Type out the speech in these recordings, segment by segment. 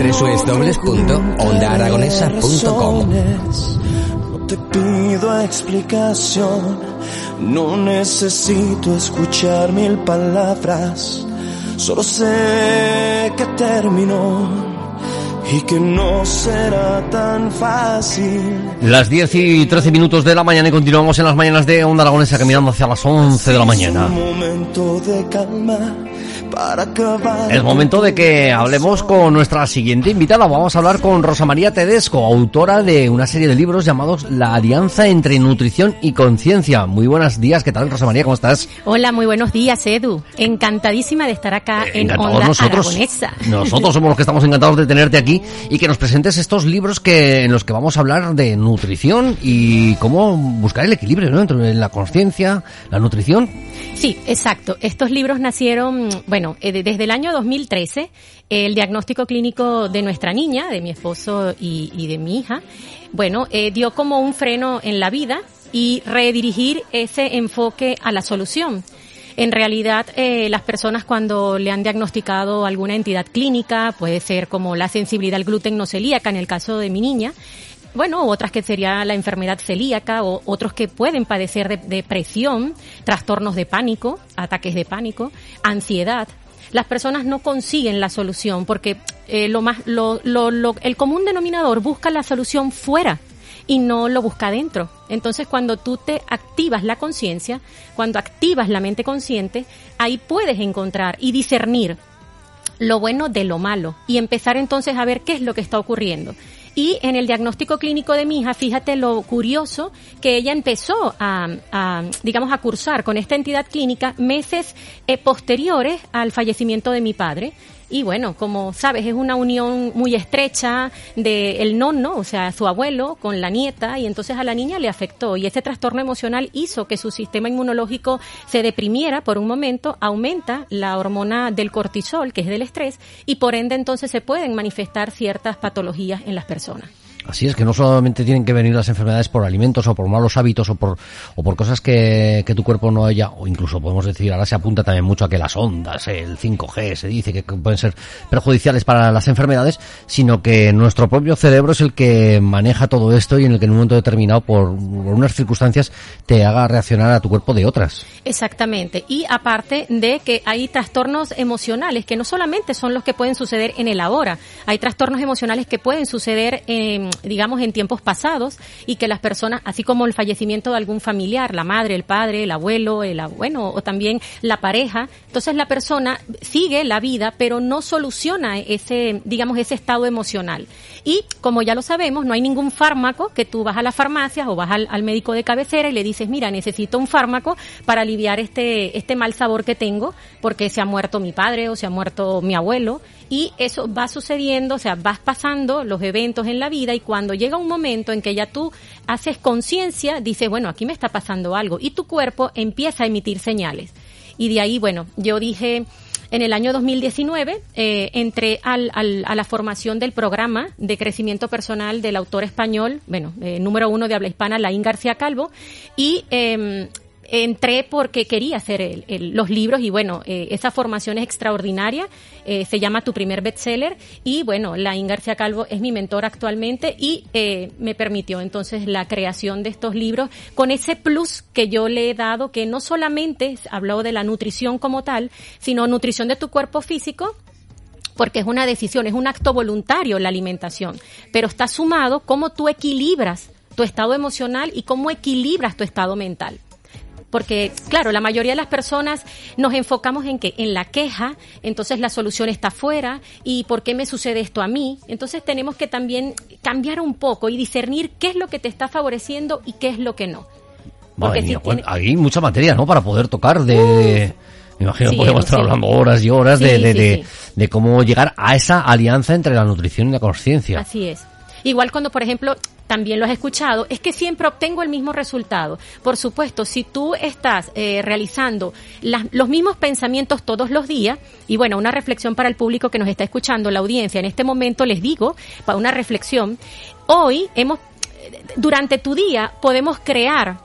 www.ondaaragonesa.com No te pido explicación, no necesito escuchar mil palabras, solo sé que terminó y que no será tan fácil. Las 10 y 13 minutos de la mañana y continuamos en las mañanas de Onda Aragonesa caminando hacia las 11 de la mañana. Un momento de calma. Es momento de que hablemos con nuestra siguiente invitada. Vamos a hablar con Rosa María Tedesco, autora de una serie de libros llamados La Alianza entre Nutrición y Conciencia. Muy buenos días, ¿qué tal Rosa María? ¿Cómo estás? Hola, muy buenos días, Edu. Encantadísima de estar acá Eh, en encantados Onda nosotros. Aragonesa. Nosotros somos los que estamos encantados de tenerte aquí y que nos presentes estos libros que en los que vamos a hablar de nutrición y cómo buscar el equilibrio ¿no? entre la conciencia, la nutrición. Sí, exacto. Estos libros nacieron, bueno, eh, de- desde el año 2013. El diagnóstico clínico de nuestra niña, de mi esposo y, y de mi hija, bueno, eh, dio como un freno en la vida y redirigir ese enfoque a la solución. En realidad, eh, las personas cuando le han diagnosticado alguna entidad clínica, puede ser como la sensibilidad al gluten no celíaca en el caso de mi niña, bueno, otras que sería la enfermedad celíaca o otros que pueden padecer de depresión, trastornos de pánico, ataques de pánico, ansiedad. Las personas no consiguen la solución porque eh, lo más, lo, lo, lo- el común denominador busca la solución fuera y no lo busca dentro. Entonces, cuando tú te activas la conciencia, cuando activas la mente consciente, ahí puedes encontrar y discernir lo bueno de lo malo y empezar entonces a ver qué es lo que está ocurriendo. Y en el diagnóstico clínico de mi hija, fíjate lo curioso que ella empezó a, a, digamos, a cursar con esta entidad clínica meses eh, posteriores al fallecimiento de mi padre. Y bueno, como sabes, es una unión muy estrecha de el nono, o sea, su abuelo, con la nieta, y entonces a la niña le afectó. Y ese trastorno emocional hizo que su sistema inmunológico se deprimiera por un momento, aumenta la hormona del cortisol, que es del estrés, y por ende entonces se pueden manifestar ciertas patologías en las personas. Así es que no solamente tienen que venir las enfermedades por alimentos o por malos hábitos o por, o por cosas que, que tu cuerpo no haya, o incluso podemos decir, ahora se apunta también mucho a que las ondas, el 5G, se dice que pueden ser perjudiciales para las enfermedades, sino que nuestro propio cerebro es el que maneja todo esto y en el que en un momento determinado, por, por unas circunstancias, te haga reaccionar a tu cuerpo de otras. Exactamente. Y aparte de que hay trastornos emocionales que no solamente son los que pueden suceder en el ahora, hay trastornos emocionales que pueden suceder, en, digamos, en tiempos pasados y que las personas, así como el fallecimiento de algún familiar, la madre, el padre, el abuelo, el bueno, o también la pareja, entonces la persona sigue la vida, pero no soluciona ese, digamos, ese estado emocional. Y como ya lo sabemos, no hay ningún fármaco que tú vas a la farmacia o vas al, al médico de cabecera y le dices, mira, necesito un fármaco para aliviar este, este mal sabor que tengo porque se ha muerto mi padre o se ha muerto mi abuelo. Y eso va sucediendo, o sea, vas pasando los eventos en la vida y cuando llega un momento en que ya tú haces conciencia, dices, bueno, aquí me está pasando algo y tu cuerpo empieza a emitir señales. Y de ahí, bueno, yo dije, en el año 2019 eh, entré al, al, a la formación del programa de crecimiento personal del autor español, bueno, eh, número uno de habla hispana, Laín García Calvo, y eh, entré porque quería hacer el, los libros y bueno, eh, esa formación es extraordinaria, eh, se llama Tu primer bestseller y bueno, Laín García Calvo es mi mentor actualmente y eh, me permitió entonces la creación de estos libros con ese plus que yo le he dado que no solamente habló de la nutrición como tal, sino nutrición de tu cuerpo físico, porque es una decisión, es un acto voluntario la alimentación, pero está sumado cómo tú equilibras tu estado emocional y cómo equilibras tu estado mental porque claro, la mayoría de las personas nos enfocamos en que en la queja, entonces la solución está afuera y por qué me sucede esto a mí. Entonces tenemos que también cambiar un poco y discernir qué es lo que te está favoreciendo y qué es lo que no. Porque si hay mucha materia, ¿no? Para poder tocar de... Me imagino que podemos estar hablando horas y horas de, de, de, cómo llegar a esa alianza entre la nutrición y la conciencia. Así es. Igual cuando, por ejemplo, también lo has escuchado, es que siempre obtengo el mismo resultado. Por supuesto, si tú estás eh, realizando los mismos pensamientos todos los días, y bueno, una reflexión para el público que nos está escuchando, la audiencia, en este momento les digo, para una reflexión, hoy hemos, durante tu día podemos crear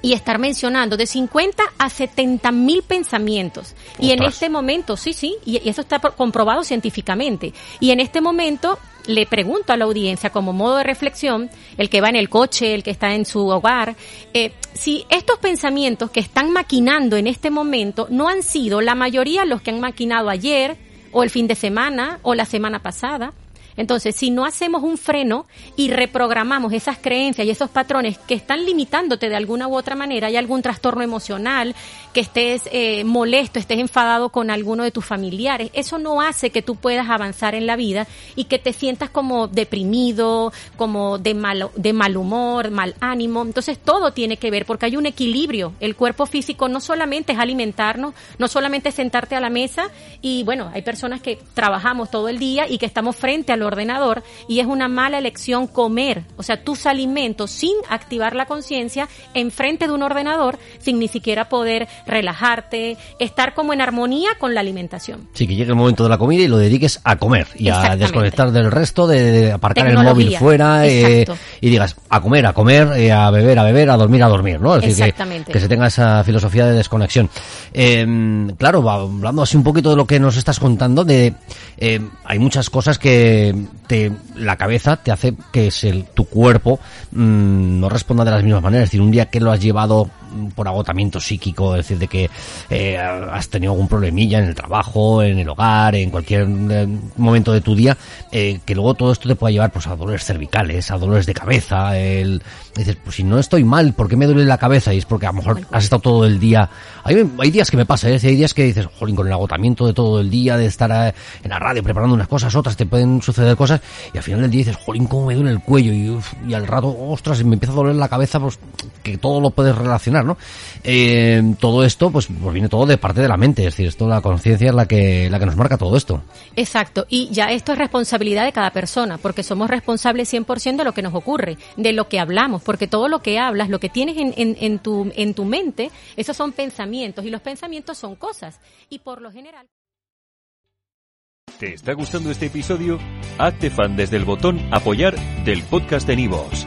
y estar mencionando de 50 a 70 mil pensamientos. Y en este momento, sí, sí, y, eso está comprobado científicamente. Y en este momento le pregunto a la audiencia como modo de reflexión, el que va en el coche, el que está en su hogar, eh, si estos pensamientos que están maquinando en este momento no han sido la mayoría los que han maquinado ayer o el fin de semana o la semana pasada, entonces, si no hacemos un freno y reprogramamos esas creencias y esos patrones que están limitándote de alguna u otra manera, hay algún trastorno emocional, que estés eh, molesto, estés enfadado con alguno de tus familiares, eso no hace que tú puedas avanzar en la vida y que te sientas como deprimido, como de mal, de mal humor, mal ánimo. Entonces, todo tiene que ver porque hay un equilibrio. El cuerpo físico no solamente es alimentarnos, no solamente es sentarte a la mesa y bueno, hay personas que trabajamos todo el día y que estamos frente a ordenador y es una mala elección comer, o sea, tus alimentos sin activar la conciencia enfrente de un ordenador sin ni siquiera poder relajarte, estar como en armonía con la alimentación. Sí, que llegue el momento de la comida y lo dediques a comer y a desconectar del resto, de, aparcar el móvil fuera eh, y digas a comer, a comer, eh, a beber, a beber, a dormir, a dormir, ¿no? Es decir, que, se tenga esa filosofía de desconexión. Em, claro, hablando así un poquito de lo que nos estás contando, de hay muchas cosas que te, la cabeza te hace que es el, tu cuerpo mm, no responda de las mismas maneras. Es decir, un día que lo has llevado por agotamiento psíquico, es decir, de que eh, has tenido algún problemilla en el trabajo, en el hogar, en cualquier eh, momento de tu día, eh, que luego todo esto te pueda llevar pues a dolores cervicales, a dolores de cabeza, el dices, pues si no estoy mal, ¿por qué me duele la cabeza? Y es porque a lo mejor has estado todo el día, hay, hay días que me pasa, hay días que dices, jolín, con el agotamiento de todo el día, de estar en la radio preparando unas cosas, otras te pueden suceder cosas, y al final del día dices, jolín, cómo me duele el cuello, y, y al rato, ostras, me empieza a doler la cabeza, pues que todo lo puedes relacionar ¿no? Eh, todo esto, pues, pues, viene todo de parte de la mente, es decir, esto la conciencia es la que, la que nos marca todo esto. Exacto, y ya esto es responsabilidad de cada persona, porque somos responsables 100% de lo que nos ocurre, de lo que hablamos, porque todo lo que hablas, lo que tienes en, en, en, tu, en tu mente, esos son pensamientos, y los pensamientos son cosas, y por lo general... ¿Te está gustando este episodio? Hazte fan desde el botón apoyar del podcast de Nivos.